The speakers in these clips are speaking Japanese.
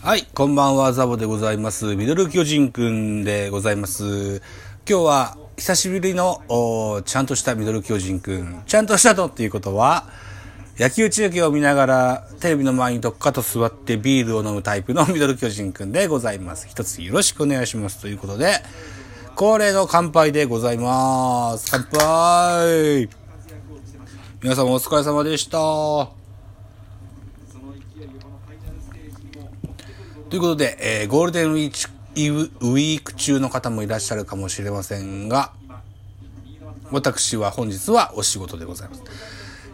はい、こんばんは、ザボでございます。ミドル巨人くんでございます。今日は久しぶりのちゃんとしたミドル巨人くん。ちゃんとしたとっていうことは、野球中継を見ながらテレビの前にどっかと座ってビールを飲むタイプの ミドル巨人くんでございます。一つよろしくお願いします。ということで、恒例の乾杯でございます。乾杯皆さんお疲れ様でした。ということで、えー、ゴールデンウィーク、中の方もいらっしゃるかもしれませんが、私は本日はお仕事でございます。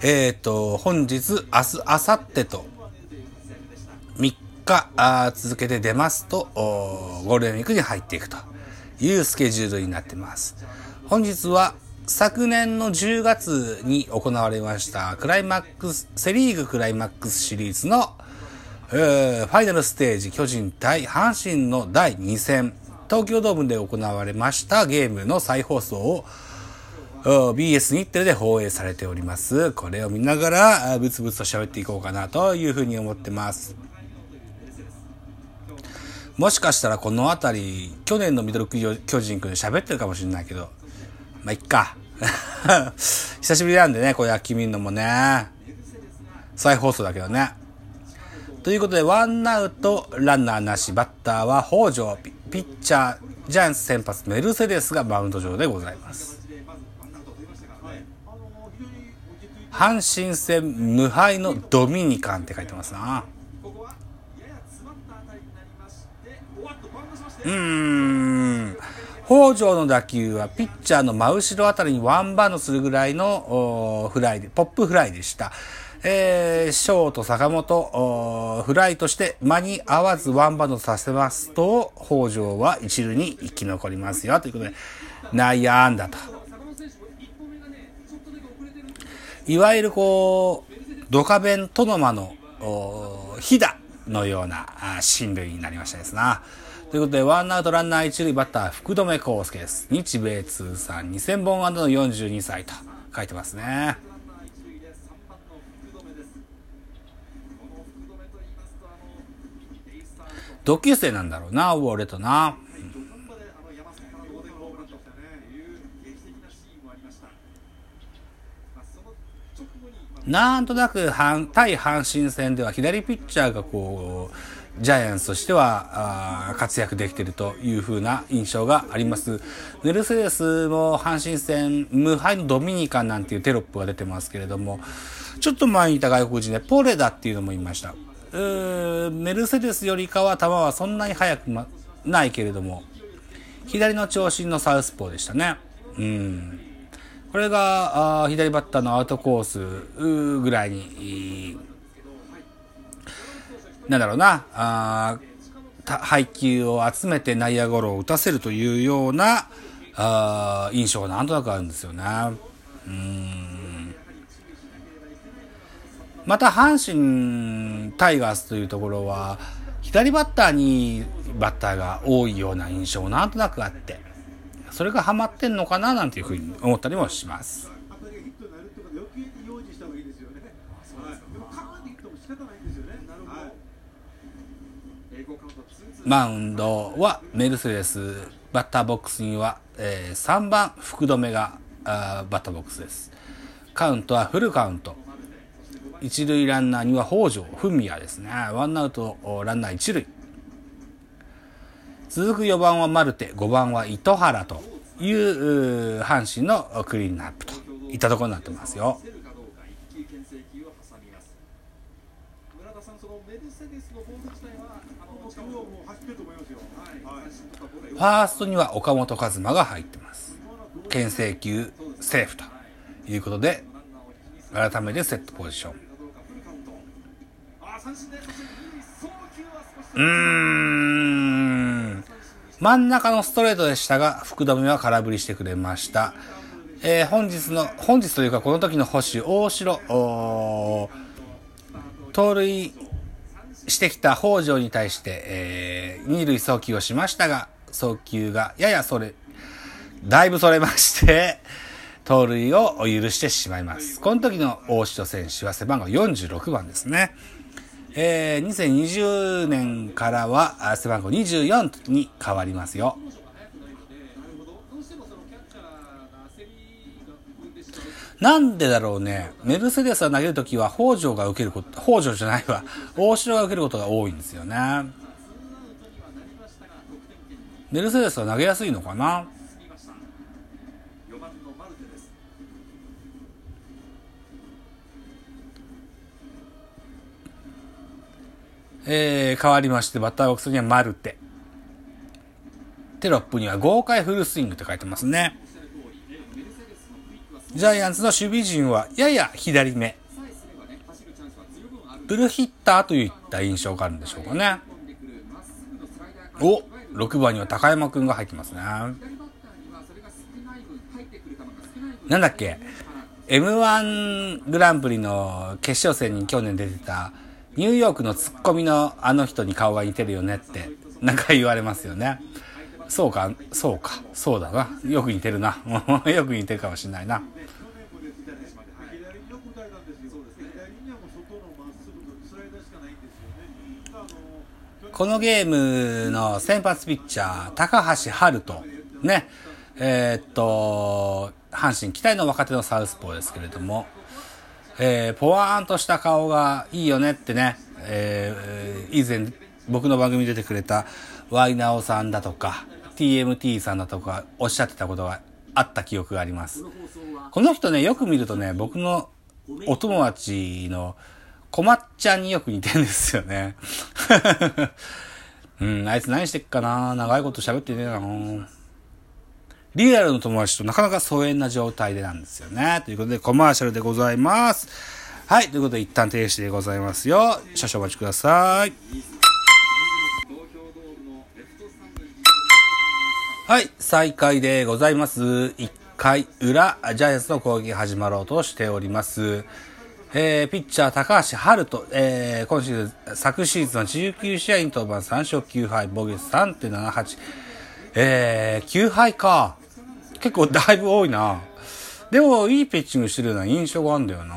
えっ、ー、と、本日、明日、明後日と、3日あ続けて出ますと、ゴールデンウィークに入っていくというスケジュールになってます。本日は、昨年の10月に行われましたクライマックス、セリーグクライマックスシリーズのえー、ファイナルステージ巨人対阪神の第2戦、東京ドームで行われましたゲームの再放送を BS 日テレで放映されております。これを見ながら、ブツブツと喋っていこうかなというふうに思ってます。もしかしたらこの辺り、去年のミドル巨人くんで喋ってるかもしれないけど、まあ、いっか。久しぶりなんでね、こう野球見るのもね。再放送だけどね。ということで、ワンアウト、ランナーなし、バッターは北条、ピッチャー、ジャイアンツ先発、メルセデスがマウンド上でございます。阪神戦無敗のドミニカンって書いてますな。うーん。北条の打球はピッチャーの真後ろあたりにワンバウンドするぐらいのフライで、ポップフライでした。えー、ショート坂本、フライとして間に合わずワンバウンドさせますと、北条は一塁に生き残りますよ。ということで、内野安打と。いわゆるこう、ドカベントノマの、ヒダのような進塁になりましたですな。ということで、ワンアウトランナー一塁バッター、福留孝介です。日米通算2000本安打の42歳と書いてますね。同級生なんだろうな、俺とな。なんとなく対阪神戦では左ピッチャーがこう、ジャイアンツとしては活躍できているというふうな印象があります。メルセデスも阪神戦無敗のドミニカンなんていうテロップが出てますけれども、ちょっと前にいた外国人でポレダっていうのもいました。メルセデスよりかは球はそんなに速く、ま、ないけれども、左の長身のサウスポーでしたね。うん。これが、あ左バッターのアウトコースぐらいに、なんだろうな、あ配球を集めて内野ゴロを打たせるというようなあ印象がなんとなくあるんですよね。うんまた阪神タイガースというところは、左バッターにバッターが多いような印象なんとなくあって、それがハマってんのかななんていうふうに思ったりもします。マウンドはメルセデス、バッターボックスには、えー、3番福留があバッターボックスです。カウントはフルカウント。一塁ランナーには北条文也ですね。ワンアウトランナー一塁。続く4番はマルテ、5番は糸原という阪神のクリーンアップといったところになってますよ。ファーストには岡本和真が入ってます。牽制球セーフということで、改めてセットポジション。うーん。真ん中のストレートでしたが、福留は空振りしてくれました。えー、本日の、本日というかこの時の星、大城、盗塁してきた北条に対して、えー、二塁送球をしましたが、送球がややそれ、だいぶそれまして、盗塁を許してしまいます。この時の大城選手は背番号46番ですね。えー、2020年からは背番号24に変わりますよ。なんでだろうね。メルセデスが投げるときは北条が受けること、北条じゃないわ。大城が受けることが多いんですよね。メルセデスは投げやすいのかな？えー、変わりまして、バッターボックスにはマルテ。テロップには豪快フルスイングって書いてますね。ジャイアンツの守備陣はやや左目。ブルヒッターといった印象があるんでしょうかね。お、6番には高山くんが入ってますね。なんだっけ ?M1 グランプリの決勝戦に去年出てたニューヨークのツッコミのあの人に顔が似てるよねって、なんか言われますよね。そうか、そうか、そうだな。よく似てるな。よく似てるかもしれないな。このゲームの先発ピッチャー、高橋春人。ね。えー、っと、阪神期待の若手のサウスポーですけれども、えー、ポワーンとした顔がいいよねってね、えー、以前僕の番組に出てくれたワイナオさんだとか、TMT さんだとかおっしゃってたことがあった記憶があります。この人ね、よく見るとね、僕のお友達のこまっちゃんによく似てるんですよね。うん、あいつ何してっかな？長いこと喋ってねえなリアルの友達となかなか疎遠な状態でなんですよね。ということで、コマーシャルでございます。はい、ということで、一旦停止でございますよ。少々お待ちください。はい、再開でございます。1回裏、ジャイアンツの攻撃始まろうとしております。えー、ピッチャー高橋春人、えー、今シーズン、昨シーズンは19試合に登板3勝9敗、防御率3.78。えー、9敗か。結構だいぶ多いな。でも、いいピッチングしてるような印象があるんだよな。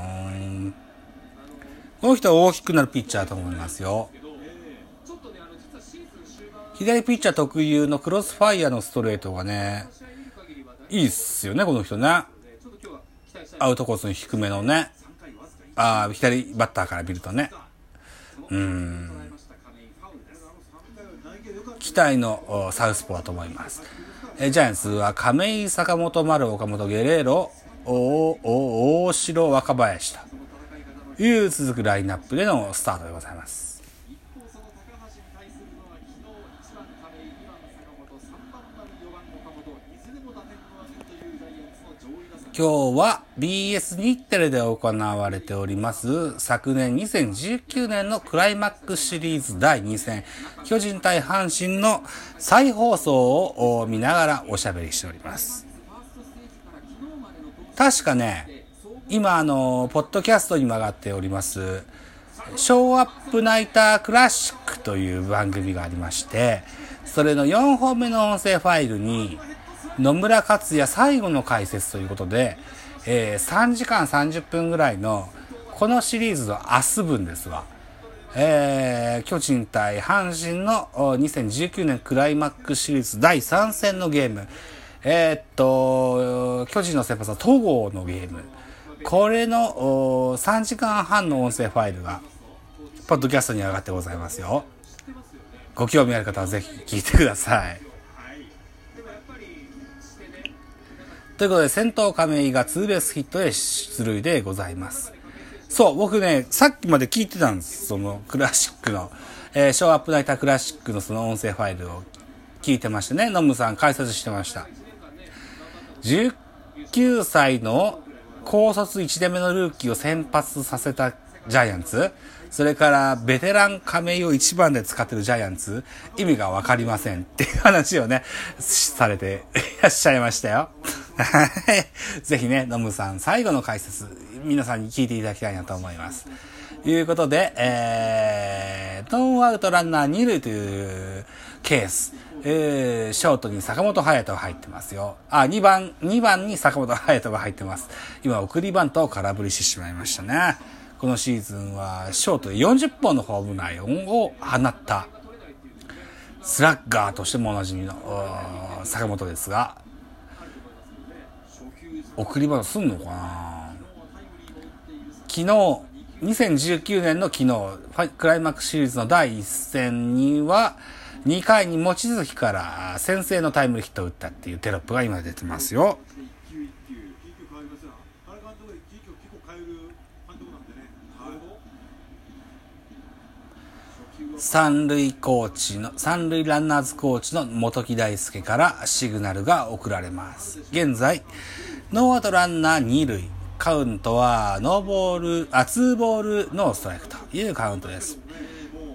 この人は大きくなるピッチャーだと思いますよ。左ピッチャー特有のクロスファイヤーのストレートがね、いいっすよね、この人ね。アウトコースの低めのね。ああ、左バッターから見るとね。うん。期待のサウスポーだと思います。えジャイアンツは亀井、坂本、丸、岡本、ゲレーロ、大城、若林という続くラインナップでのスタートでございます。今日は BS 日テレで行われております昨年2019年のクライマックスシリーズ第2戦巨人対阪神の再放送を見ながらおしゃべりしております。確かね、今あの、ポッドキャストに曲がっております、ショーアップナイタークラシックという番組がありまして、それの4本目の音声ファイルに、野村克也最後の解説ということで、えー、3時間30分ぐらいのこのシリーズの明日分ですわ。えー、巨人対阪神の2019年クライマックスシリーズ第3戦のゲーム。えー、っと、巨人の先発は戸郷のゲーム。これの3時間半の音声ファイルが、ポッドキャストに上がってございますよ。ご興味ある方はぜひ聞いてください。ということで、先頭亀井がツーベースヒットで出塁でございます。そう、僕ね、さっきまで聞いてたんです。そのクラシックの、えー、ショーアップナイタークラシックのその音声ファイルを聞いてましてね、ノムさん解説してました。19歳の高卒1年目のルーキーを先発させたジャイアンツそれからベテラン亀井を一番で使ってるジャイアンツ意味がわかりませんっていう話をね、されていらっしゃいましたよ。ぜひね、ノムさん、最後の解説、皆さんに聞いていただきたいなと思います。ということで、えー、ノンアウトランナー2塁というケース。えー、ショートに坂本隼人が入ってますよ。あ、2番、2番に坂本隼人が入ってます。今、送りバントを空振りしてしまいましたね。このシーズンは、ショートで40本のホームランを放った、スラッガーとしてもおなじみの、坂本ですが、送りバントすんのかな？昨日、2019年の昨日、クライマックスシリーズの第1戦には、2回に望月から先制のタイムリーヒットを打ったっていうテロップが今出てますよ。三塁コーチの、三塁ランナーズコーチの元木大輔からシグナルが送られます。現在、ノーアウトランナー二塁。カウントは、ノーボール、あ、ツーボール、ノーストライクというカウントです。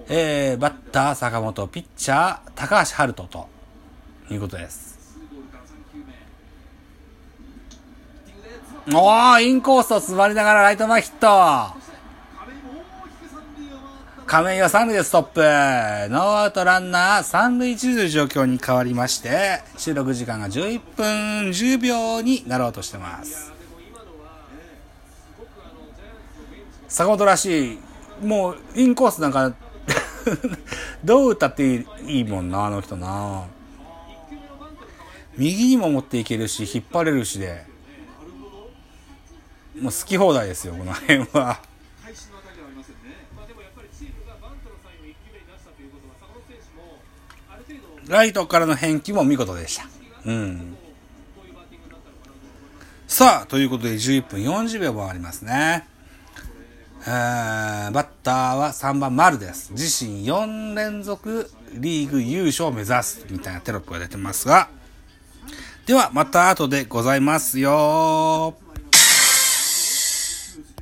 えー、バッター坂本、ピッチャー高橋遥人ということです。おー、インコースを詰まりながらライト前ヒット。亀井は三塁でストップ。ノーアウトランナー三塁一塁状況に変わりまして、収録時間が11分10秒になろうとしてます。坂本らしい、もうインコースなんか どう打ったっていいもんな、あの人な。右にも持っていけるし、引っ張れるしで。もう好き放題ですよ、この辺は。ライトからの返球も見事でした。うん。さあ、ということで11分40秒もありますね。えー、バッターは3番丸です。自身4連続リーグ優勝を目指すみたいなテロップが出てますが、ではまた後でございますよ